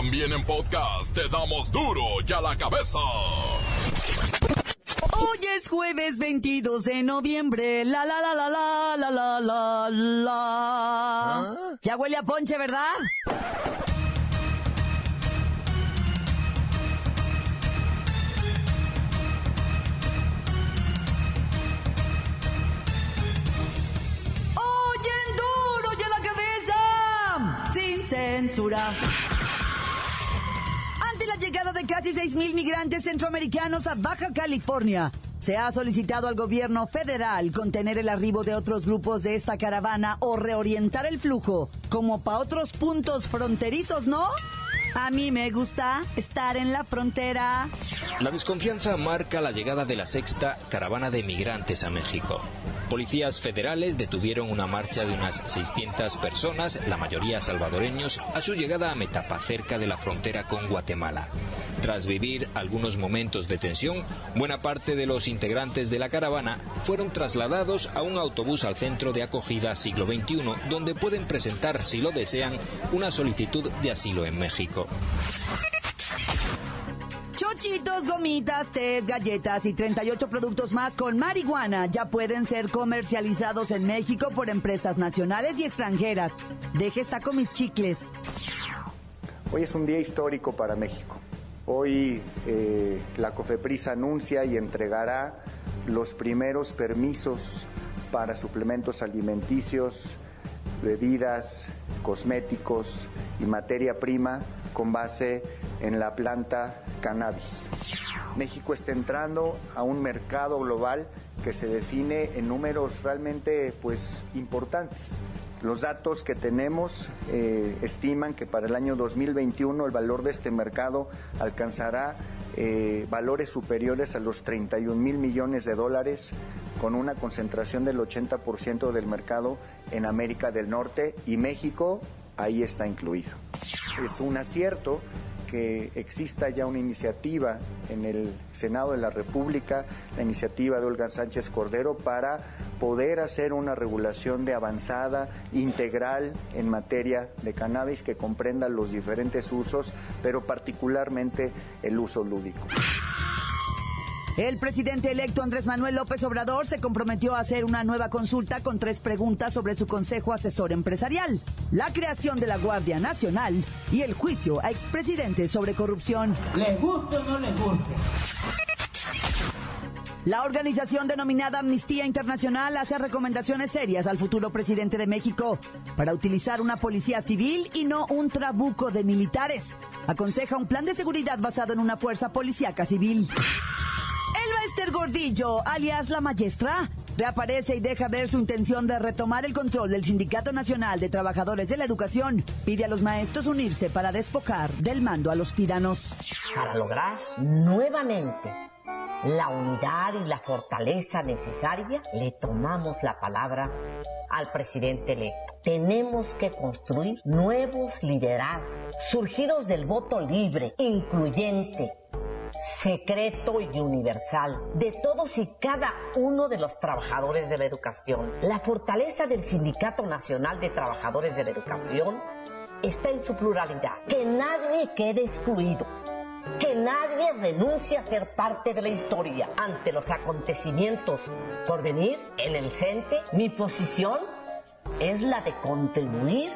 También en podcast te damos duro y a la cabeza. Hoy es jueves 22 de noviembre. La la la la la la la la la. Ya huele a ponche, ¿verdad? Oyen duro y a la cabeza. Sin censura. De casi 6.000 migrantes centroamericanos a Baja California, se ha solicitado al gobierno federal contener el arribo de otros grupos de esta caravana o reorientar el flujo, como para otros puntos fronterizos, ¿no? A mí me gusta estar en la frontera. La desconfianza marca la llegada de la sexta caravana de migrantes a México. Policías federales detuvieron una marcha de unas 600 personas, la mayoría salvadoreños, a su llegada a Metapa, cerca de la frontera con Guatemala. Tras vivir algunos momentos de tensión, buena parte de los integrantes de la caravana fueron trasladados a un autobús al centro de acogida siglo XXI, donde pueden presentar, si lo desean, una solicitud de asilo en México. Chochitos, gomitas, tés, galletas y 38 productos más con marihuana ya pueden ser comercializados en México por empresas nacionales y extranjeras. Deje saco mis chicles. Hoy es un día histórico para México. Hoy eh, la COFEPRIS anuncia y entregará los primeros permisos para suplementos alimenticios, bebidas, cosméticos y materia prima con base en la planta cannabis. México está entrando a un mercado global que se define en números realmente pues importantes. Los datos que tenemos eh, estiman que para el año 2021 el valor de este mercado alcanzará eh, valores superiores a los 31 mil millones de dólares, con una concentración del 80% del mercado en América del Norte y México ahí está incluido. Es un acierto que exista ya una iniciativa en el Senado de la República, la iniciativa de Olga Sánchez Cordero, para poder hacer una regulación de avanzada, integral en materia de cannabis que comprenda los diferentes usos, pero particularmente el uso lúdico. El presidente electo Andrés Manuel López Obrador se comprometió a hacer una nueva consulta con tres preguntas sobre su Consejo Asesor Empresarial, la creación de la Guardia Nacional y el juicio a expresidentes sobre corrupción. ¿Les guste o no les guste? La organización denominada Amnistía Internacional hace recomendaciones serias al futuro presidente de México para utilizar una policía civil y no un trabuco de militares. Aconseja un plan de seguridad basado en una fuerza policíaca civil. El Esther Gordillo, alias La Maestra, reaparece y deja ver su intención de retomar el control del Sindicato Nacional de Trabajadores de la Educación. Pide a los maestros unirse para despojar del mando a los tiranos. Para lograr nuevamente la unidad y la fortaleza necesaria, le tomamos la palabra al presidente electo. Tenemos que construir nuevos liderazgos, surgidos del voto libre, incluyente, secreto y universal de todos y cada uno de los trabajadores de la educación. La fortaleza del Sindicato Nacional de Trabajadores de la Educación está en su pluralidad. Que nadie quede excluido. Que nadie renuncie a ser parte de la historia ante los acontecimientos por venir en el CENTE. Mi posición es la de contribuir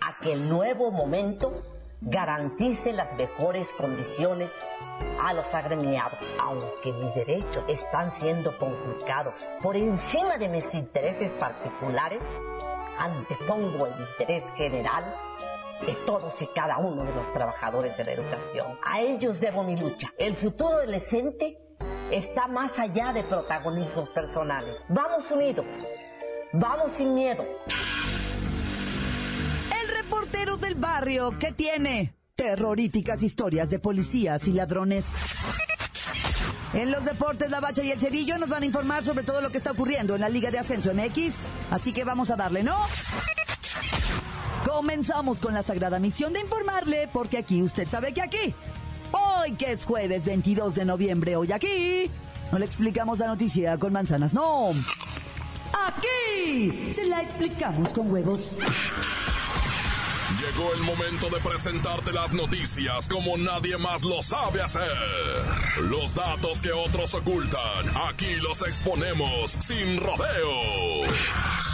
a que el nuevo momento garantice las mejores condiciones a los agremiados, aunque mis derechos están siendo conculcados. Por encima de mis intereses particulares, antepongo el interés general de todos y cada uno de los trabajadores de la educación. A ellos debo mi lucha. El futuro adolescente está más allá de protagonismos personales. Vamos unidos, vamos sin miedo. El reportero del barrio que tiene terroríficas historias de policías y ladrones. En los deportes, la Bacha y el Cerillo nos van a informar sobre todo lo que está ocurriendo en la Liga de Ascenso MX. Así que vamos a darle, ¿no? Comenzamos con la sagrada misión de informarle, porque aquí usted sabe que aquí, hoy que es jueves 22 de noviembre, hoy aquí, no le explicamos la noticia con manzanas, no. Aquí se la explicamos con huevos. Llegó el momento de presentarte las noticias como nadie más lo sabe hacer. Los datos que otros ocultan, aquí los exponemos sin rodeos.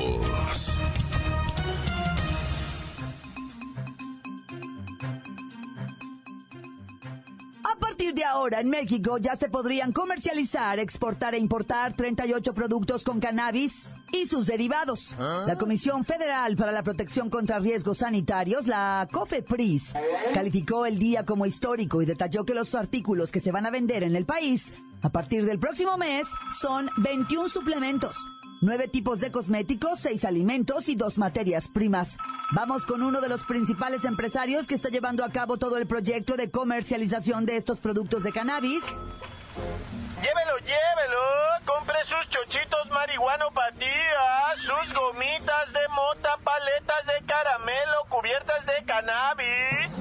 Partir de ahora, en México ya se podrían comercializar, exportar e importar 38 productos con cannabis y sus derivados. La Comisión Federal para la Protección contra Riesgos Sanitarios, la COFEPRIS, calificó el día como histórico y detalló que los artículos que se van a vender en el país a partir del próximo mes son 21 suplementos. Nueve tipos de cosméticos, seis alimentos y dos materias primas. Vamos con uno de los principales empresarios que está llevando a cabo todo el proyecto de comercialización de estos productos de cannabis. Llévelo, llévelo. Compre sus chochitos marihuanopatías, sus gomitas de mota, paletas de caramelo cubiertas de cannabis,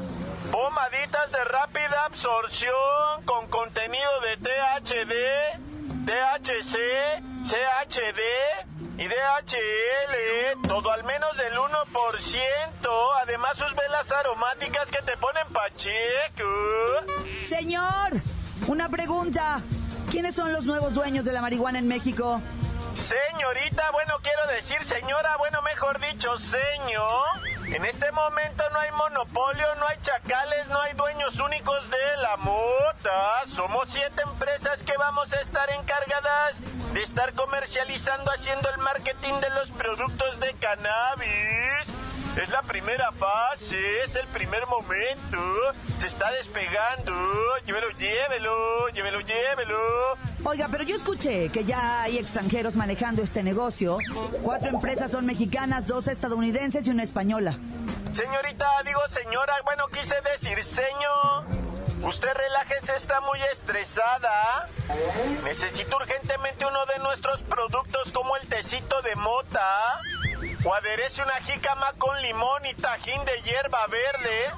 pomaditas de rápida absorción con contenido de THD, THC, CHD y DHL, todo al menos del 1%. Además sus velas aromáticas que te ponen pacheco. Señor, una pregunta. ¿Quiénes son los nuevos dueños de la marihuana en México? Señorita, bueno, quiero decir señora, bueno, mejor dicho, señor. En este momento no hay monopolio, no hay chacales, no hay dueños únicos de la mota. Somos siete empresas que vamos a estar encargadas de estar comercializando, haciendo el marketing de los productos de cannabis. Es la primera fase, es el primer momento. Se está despegando. Llévelo, llévelo, llévelo, llévelo. Oiga, pero yo escuché que ya hay extranjeros manejando este negocio. Cuatro empresas son mexicanas, dos estadounidenses y una española. Señorita, digo señora, bueno, quise decir señor. Usted relájese, está muy estresada. Necesito urgentemente uno de nuestros productos como el tecito de mota. O aderece una jícama con limón y tajín de hierba verde.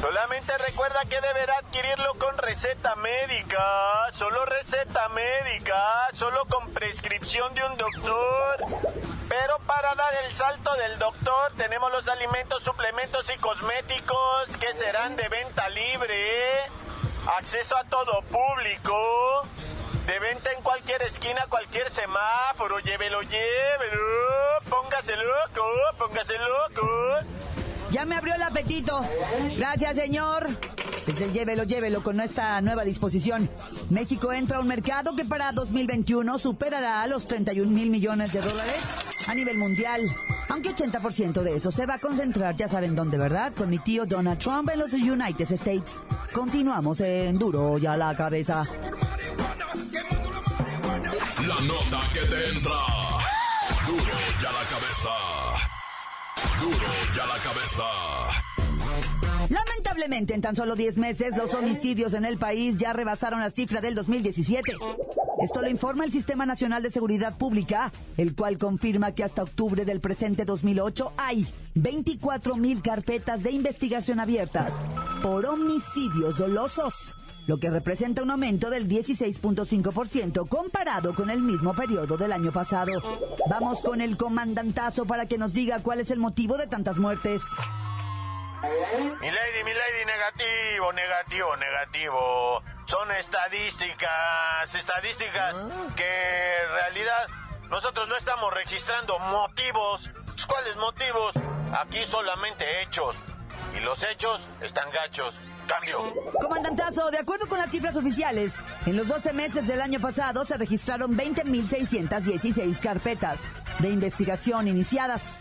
Solamente recuerda que deberá adquirirlo con receta médica, solo receta médica, solo con prescripción de un doctor. Pero para dar el salto del doctor tenemos los alimentos, suplementos y cosméticos que serán de venta libre, acceso a todo público, de venta en cualquier esquina, cualquier semáforo, llévelo, llévelo, póngase loco, póngase loco. Ya me abrió el apetito. Gracias, señor. Pues el llévelo, llévelo con esta nueva disposición. México entra a un mercado que para 2021 superará los 31 mil millones de dólares a nivel mundial. Aunque 80% de eso se va a concentrar, ya saben dónde, ¿verdad? Con mi tío Donald Trump en los United States. Continuamos en Duro y a la cabeza. La nota que te entra. Duro y a la cabeza. Duro y a la cabeza. Lamentablemente, en tan solo 10 meses, los homicidios en el país ya rebasaron la cifra del 2017. Esto lo informa el Sistema Nacional de Seguridad Pública, el cual confirma que hasta octubre del presente 2008 hay 24 mil carpetas de investigación abiertas por homicidios dolosos, lo que representa un aumento del 16.5% comparado con el mismo periodo del año pasado. Vamos con el comandantazo para que nos diga cuál es el motivo de tantas muertes. Mi lady, mi lady, negativo, negativo, negativo. Son estadísticas, estadísticas que en realidad nosotros no estamos registrando motivos. ¿Cuáles motivos? Aquí solamente hechos. Y los hechos están gachos. Cambio. Comandantazo, de acuerdo con las cifras oficiales, en los 12 meses del año pasado se registraron 20.616 carpetas de investigación iniciadas.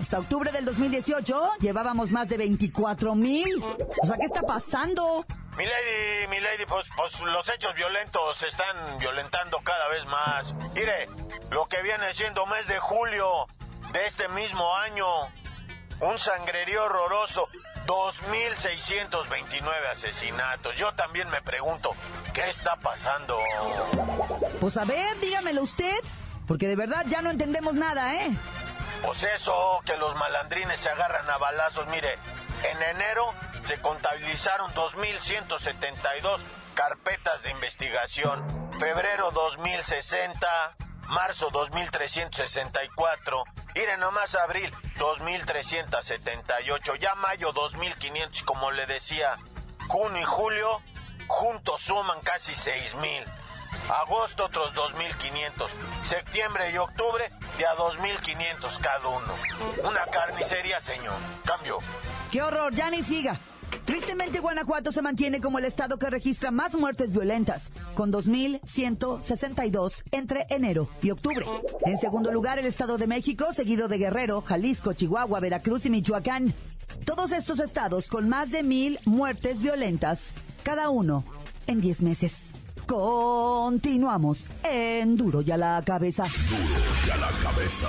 Hasta octubre del 2018 llevábamos más de 24.000. O sea, ¿qué está pasando? Mi lady, mi lady, pues, pues los hechos violentos se están violentando cada vez más. Mire, lo que viene siendo mes de julio de este mismo año, un sangrerío horroroso, 2.629 asesinatos. Yo también me pregunto, ¿qué está pasando? Pues a ver, dígamelo usted, porque de verdad ya no entendemos nada, ¿eh? Pues eso, que los malandrines se agarran a balazos. Mire, en enero se contabilizaron 2.172 carpetas de investigación. Febrero 2060, marzo 2364, Mire nomás abril 2378, ya mayo 2500, como le decía, junio y julio juntos suman casi 6000. Agosto otros 2500, septiembre y octubre de a 2500 cada uno. Una carnicería, señor. Cambio. ¡Qué horror! Ya ni siga. Tristemente, Guanajuato se mantiene como el estado que registra más muertes violentas, con 2.162 entre enero y octubre. En segundo lugar, el Estado de México, seguido de Guerrero, Jalisco, Chihuahua, Veracruz y Michoacán. Todos estos estados con más de mil muertes violentas, cada uno en 10 meses. Continuamos en Duro y a la cabeza. Duro y a la cabeza.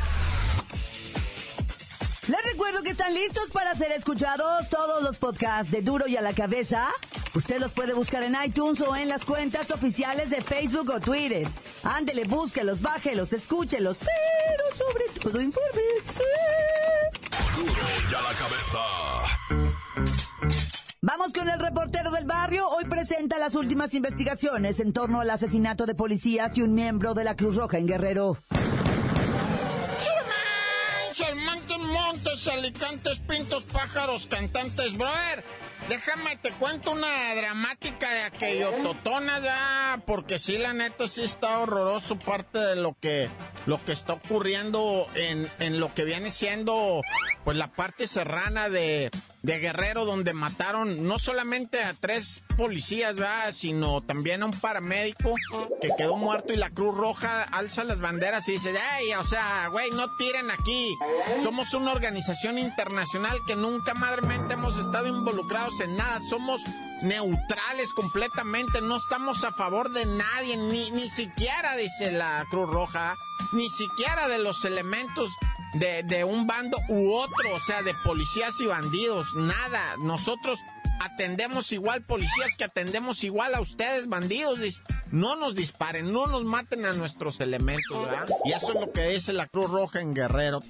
Les recuerdo que están listos para ser escuchados todos los podcasts de Duro y a la cabeza. Usted los puede buscar en iTunes o en las cuentas oficiales de Facebook o Twitter. Ándele, búsquelos, bájelos, escúchelos, pero sobre todo infórmese. Duro y a la cabeza. Vamos con el reportero del barrio. Hoy presenta las últimas investigaciones en torno al asesinato de policías y un miembro de la Cruz Roja en Guerrero. Montes, alicantes, pintos, pájaros, cantantes, brother. Déjame, te cuento una dramática de aquello totona ya, porque sí, la neta sí está horroroso parte de lo que, lo que está ocurriendo en, en lo que viene siendo, pues la parte serrana de, de Guerrero, donde mataron no solamente a tres policías, ¿verdad? sino también a un paramédico que quedó muerto y la Cruz Roja alza las banderas y dice, ¡ay! O sea, güey, no tiren aquí. Somos una organización internacional que nunca madremente hemos estado involucrados en nada. Somos neutrales completamente, no estamos a favor de nadie, ni, ni siquiera, dice la Cruz Roja, ni siquiera de los elementos de, de un bando u otro, o sea, de policías y bandidos, nada. Nosotros atendemos igual policías que atendemos igual a ustedes, bandidos. No nos disparen, no nos maten a nuestros elementos, ¿verdad? Y eso es lo que dice la Cruz Roja en Guerrero.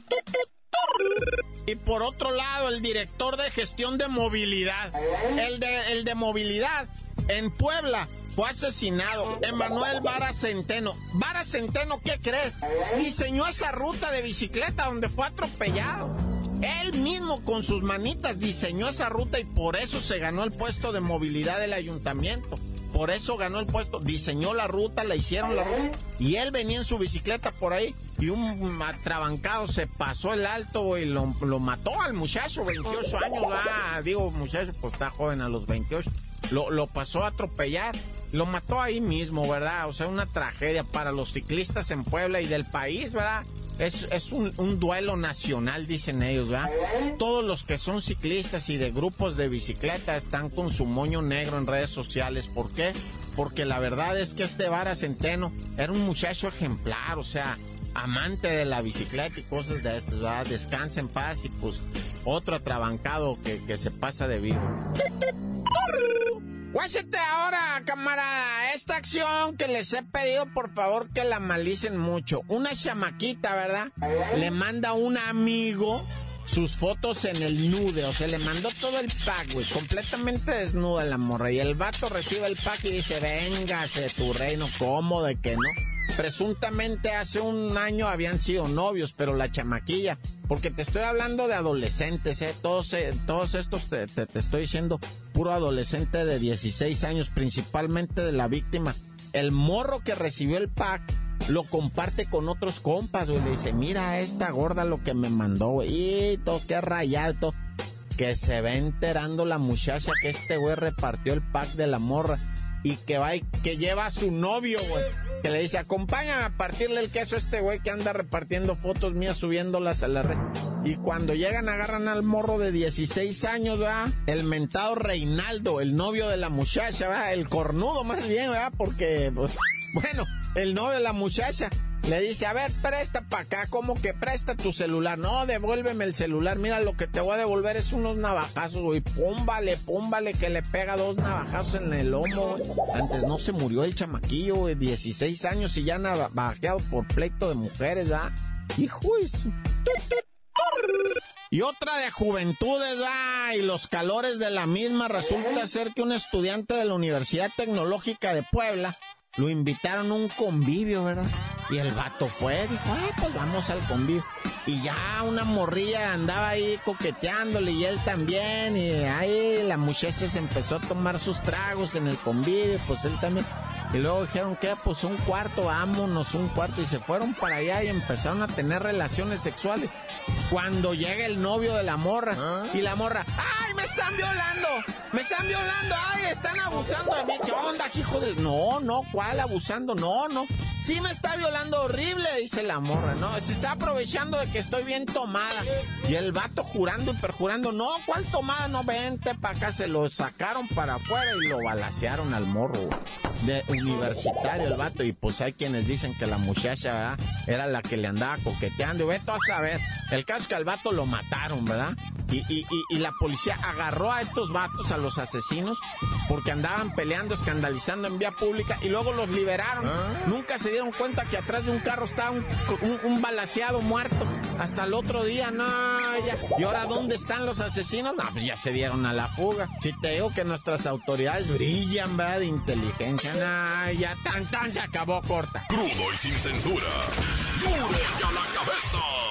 Y por otro lado, el director de gestión de movilidad. El de, el de movilidad en Puebla fue asesinado. Emanuel Vara Centeno. Vara Centeno, ¿qué crees? Diseñó esa ruta de bicicleta donde fue atropellado. Él mismo con sus manitas diseñó esa ruta y por eso se ganó el puesto de movilidad del ayuntamiento. Por eso ganó el puesto, diseñó la ruta, la hicieron la ruta. Y él venía en su bicicleta por ahí y un atrabancado se pasó el alto y lo, mató al muchacho, 28 años. Ah, digo, muchacho, pues está joven a los 28. Lo, lo pasó a atropellar lo mató ahí mismo, ¿verdad? O sea, una tragedia para los ciclistas en Puebla y del país, ¿verdad? Es, es un, un, duelo nacional, dicen ellos, ¿verdad? Todos los que son ciclistas y de grupos de bicicleta están con su moño negro en redes sociales. ¿Por qué? Porque la verdad es que este Vara Centeno era un muchacho ejemplar, o sea, amante de la bicicleta y cosas de estas, ¿verdad? Descansa en paz y pues otro atrabancado que, que se pasa de vivo. Guáchate ahora, camarada, esta acción que les he pedido, por favor, que la malicen mucho. Una chamaquita, ¿verdad? Le manda un amigo sus fotos en el nude, o sea, le mandó todo el pack, güey, completamente desnuda la morra. Y el vato recibe el pack y dice, véngase tu reino, ¿cómo de que no? Presuntamente hace un año habían sido novios, pero la chamaquilla, porque te estoy hablando de adolescentes, ¿eh? Todos, eh, todos estos te, estoy diciendo puro adolescente de 16 años, principalmente de la víctima. El morro que recibió el pack lo comparte con otros compas, güey. Le dice, mira esta gorda lo que me mandó, güey. Y todo, qué rayado. Que se va enterando la muchacha que este güey repartió el pack de la morra y que va que lleva a su novio, güey. Que le dice, acompáñame a partirle el queso a este güey que anda repartiendo fotos mías subiéndolas a la red. Y cuando llegan agarran al morro de 16 años, ¿verdad? El mentado Reinaldo, el novio de la muchacha, ¿verdad? El cornudo más bien, ¿verdad? Porque, pues, bueno, el novio de la muchacha Le dice, a ver, presta para acá, como que presta tu celular. No, devuélveme el celular. Mira, lo que te voy a devolver es unos navajazos, güey. Púmbale, púmbale, que le pega dos navajazos en el lomo. Antes no se murió el chamaquillo, güey, 16 años y ya navajeado por pleito de mujeres, ¿ah? Hijo eso. Y otra de juventudes, va, y los calores de la misma, resulta ser que un estudiante de la Universidad Tecnológica de Puebla lo invitaron a un convivio, ¿verdad? Y el vato fue, dijo, ah, pues vamos al convivio. Y ya una morrilla andaba ahí coqueteándole y él también. Y ahí la muchacha se empezó a tomar sus tragos en el convivio, pues él también. Y luego dijeron que pues un cuarto, vámonos, un cuarto. Y se fueron para allá y empezaron a tener relaciones sexuales. Cuando llega el novio de la morra y la morra, ¡ay, me están violando! ¡Me están violando! ¡Ay, están abusando de mí! ¿Qué onda, hijo de.? No, no, ¿cuál abusando? No, no. Sí me está violando horrible, dice la morra, ¿no? Se está aprovechando de que estoy bien tomada. Y el vato jurando y perjurando, no, ¿cuál tomada? No, vente para acá. Se lo sacaron para afuera y lo balacearon al morro, De universitario el vato. Y pues hay quienes dicen que la muchacha, ¿verdad? Era la que le andaba coqueteando. Y vete a saber. El caso es que al vato lo mataron, ¿verdad? Y, y, y, la policía agarró a estos vatos, a los asesinos, porque andaban peleando, escandalizando en vía pública y luego los liberaron. ¿Ah? Nunca se dieron cuenta que atrás de un carro estaba un, un, balaseado muerto. Hasta el otro día, no, ya. ¿Y ahora dónde están los asesinos? No, pues ya se dieron a la fuga. Si te digo que nuestras autoridades brillan, ¿verdad? De inteligencia, no, ya tan tan se acabó corta. Crudo y sin censura. ¡Duro y a la cabeza!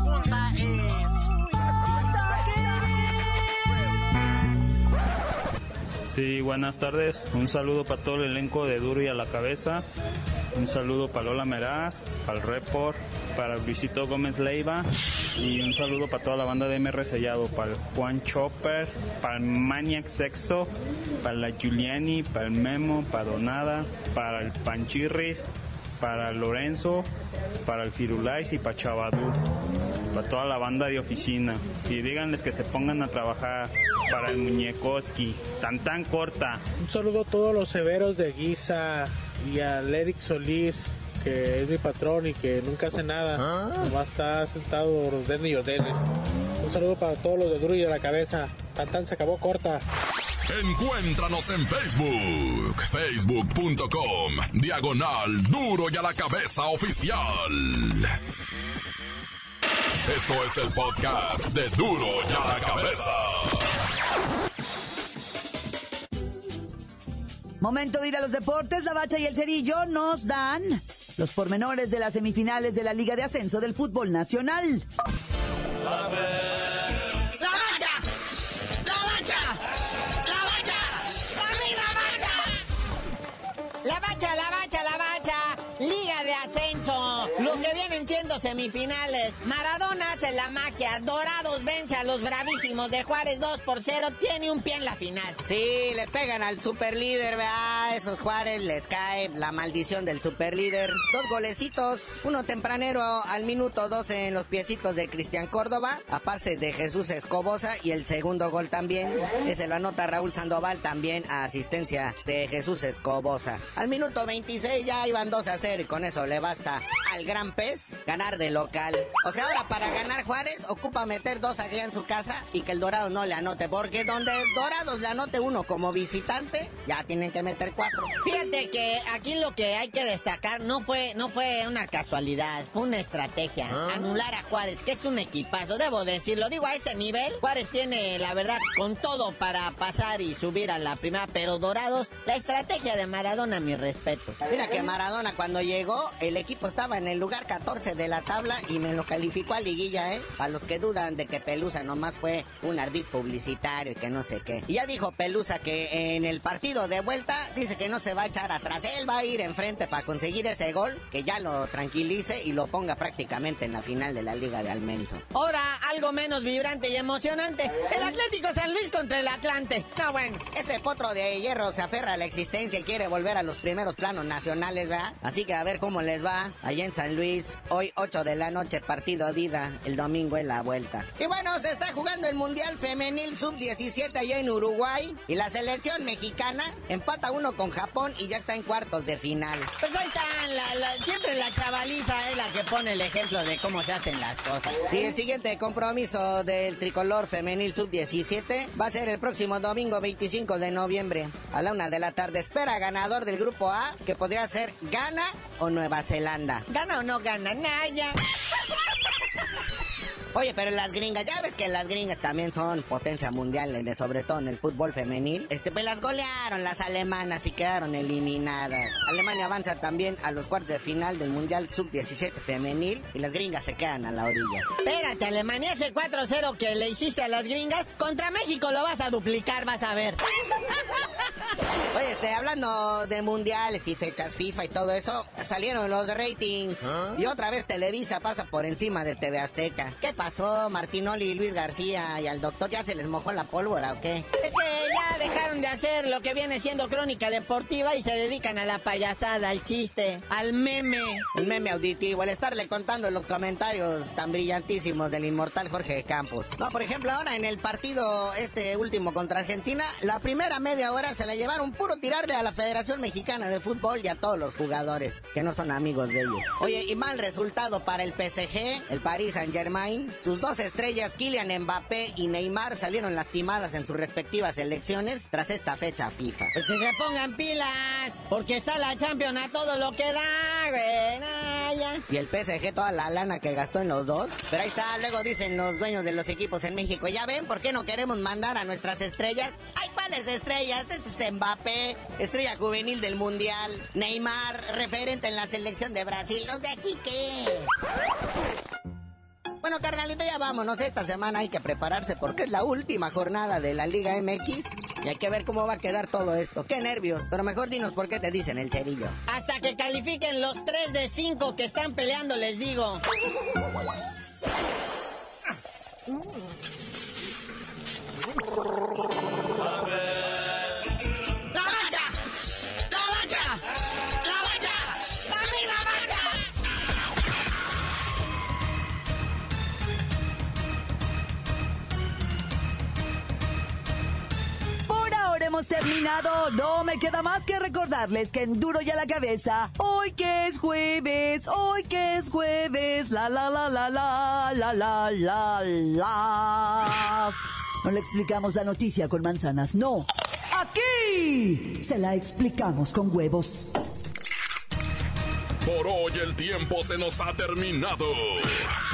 Sí, buenas tardes. Un saludo para todo el elenco de Duro y a la Cabeza. Un saludo para Lola Meraz, para el Report, para Luisito Gómez Leiva y un saludo para toda la banda de MR Sellado, para el Juan Chopper, para el Maniac Sexo, para la Giuliani, para el Memo, para Donada, para el Panchirris, para Lorenzo, para el Firulais y para Chavadú para toda la banda de oficina. Y díganles que se pongan a trabajar para el muñecoski, tan tan corta. Un saludo a todos los severos de Guisa y al Eric Solís, que es mi patrón y que nunca hace nada. ¿Ah? Nomás está sentado ordene y. Un saludo para todos los de Duro y de la cabeza. Tan tan se acabó corta. Encuéntranos en Facebook, facebook.com, diagonal duro y a la cabeza oficial. Esto es el podcast de Duro y a la Cabeza. Momento de ir a los deportes. La Bacha y el Cerillo nos dan los pormenores de las semifinales de la Liga de Ascenso del Fútbol Nacional. ¡La semifinales. Maradona hace la magia. Dorados vence a los bravísimos de Juárez 2 por 0. Tiene un pie en la final. Sí, le pegan al superlíder, vea. Esos Juárez les cae la maldición del superlíder. Dos golecitos. Uno tempranero al minuto 12 en los piecitos de Cristian Córdoba. A pase de Jesús Escobosa. Y el segundo gol también. Ese lo anota Raúl Sandoval también a asistencia de Jesús Escobosa. Al minuto 26 ya iban 2 a 0 y con eso le basta al gran pez de local. O sea, ahora para ganar Juárez ocupa meter dos aquí en su casa y que el Dorado no le anote, porque donde Dorados le anote uno como visitante, ya tienen que meter cuatro. Fíjate que aquí lo que hay que destacar no fue, no fue una casualidad, fue una estrategia. ¿Ah? Anular a Juárez, que es un equipazo, debo decirlo. Digo, a ese nivel, Juárez tiene, la verdad, con todo para pasar y subir a la primera, pero Dorados, la estrategia de Maradona, mi respeto. Mira que Maradona cuando llegó, el equipo estaba en el lugar 14 de la tabla y me lo calificó a liguilla, ¿eh? A los que dudan de que Pelusa nomás fue un ardid publicitario y que no sé qué. Y ya dijo Pelusa que en el partido de vuelta dice que no se va a echar atrás. Él va a ir enfrente para conseguir ese gol, que ya lo tranquilice y lo ponga prácticamente en la final de la Liga de Almenso. Ahora, algo menos vibrante y emocionante. El Atlético San Luis contra el Atlante. No, bueno. Ese potro de hierro se aferra a la existencia y quiere volver a los primeros planos nacionales, ¿verdad? Así que a ver cómo les va allá en San Luis. Hoy 8 de la noche, partido Dida. El domingo es la vuelta. Y bueno, se está jugando el Mundial Femenil Sub-17 allá en Uruguay. Y la selección mexicana empata uno con Japón y ya está en cuartos de final. Pues ahí está, siempre la chavaliza es la que pone el ejemplo de cómo se hacen las cosas. Sí, el siguiente compromiso del tricolor femenil sub-17 va a ser el próximo domingo 25 de noviembre a la una de la tarde. Espera ganador del grupo A, que podría ser Ghana o Nueva Zelanda. ¿Gana o no gana? Oye, pero las gringas, ya ves que las gringas también son potencia mundial, sobre todo en el fútbol femenil. Este, pues las golearon las alemanas y quedaron eliminadas. Alemania avanza también a los cuartos de final del Mundial Sub-17 femenil y las gringas se quedan a la orilla. Espérate, Alemania, ese 4-0 que le hiciste a las gringas, contra México lo vas a duplicar, vas a ver. Oye, este, hablando de mundiales y fechas FIFA y todo eso, salieron los ratings. ¿Ah? Y otra vez Televisa pasa por encima de TV Azteca. ¿Qué pasó? Martinoli y Luis García y al doctor ya se les mojó la pólvora, ¿o qué? Es que ya dejaron de hacer lo que viene siendo crónica deportiva y se dedican a la payasada, al chiste, al meme. El meme auditivo, el estarle contando los comentarios tan brillantísimos del inmortal Jorge Campos. No, por ejemplo, ahora en el partido este último contra Argentina, la primera media hora se la llevaron puro tirarle a la Federación Mexicana de Fútbol y a todos los jugadores, que no son amigos de ellos. Oye, y mal resultado para el PSG, el Paris Saint Germain, sus dos estrellas, Kylian Mbappé y Neymar, salieron lastimadas en sus respectivas elecciones tras esta fecha FIFA. Pues que se pongan pilas, porque está la Champions a todo lo que da, güey. Y el PSG, toda la lana que gastó en los dos. Pero ahí está, luego dicen los dueños de los equipos en México, ¿ya ven por qué no queremos mandar a nuestras estrellas? ¡Ay, cuáles estrellas! Este es Mbappé, estrella juvenil del Mundial. Neymar, referente en la selección de Brasil. ¿Los de aquí qué? Bueno, carnalito, ya vámonos. Esta semana hay que prepararse porque es la última jornada de la Liga MX y hay que ver cómo va a quedar todo esto. Qué nervios, pero mejor dinos por qué te dicen el cerillo. Hasta que califiquen los 3 de 5 que están peleando, les digo. Terminado. No me queda más que recordarles que en Duro y a la cabeza, hoy que es jueves, hoy que es jueves, la la la la la la la la la. No le explicamos la noticia con manzanas, no. Aquí se la explicamos con huevos. Por hoy el tiempo se nos ha terminado.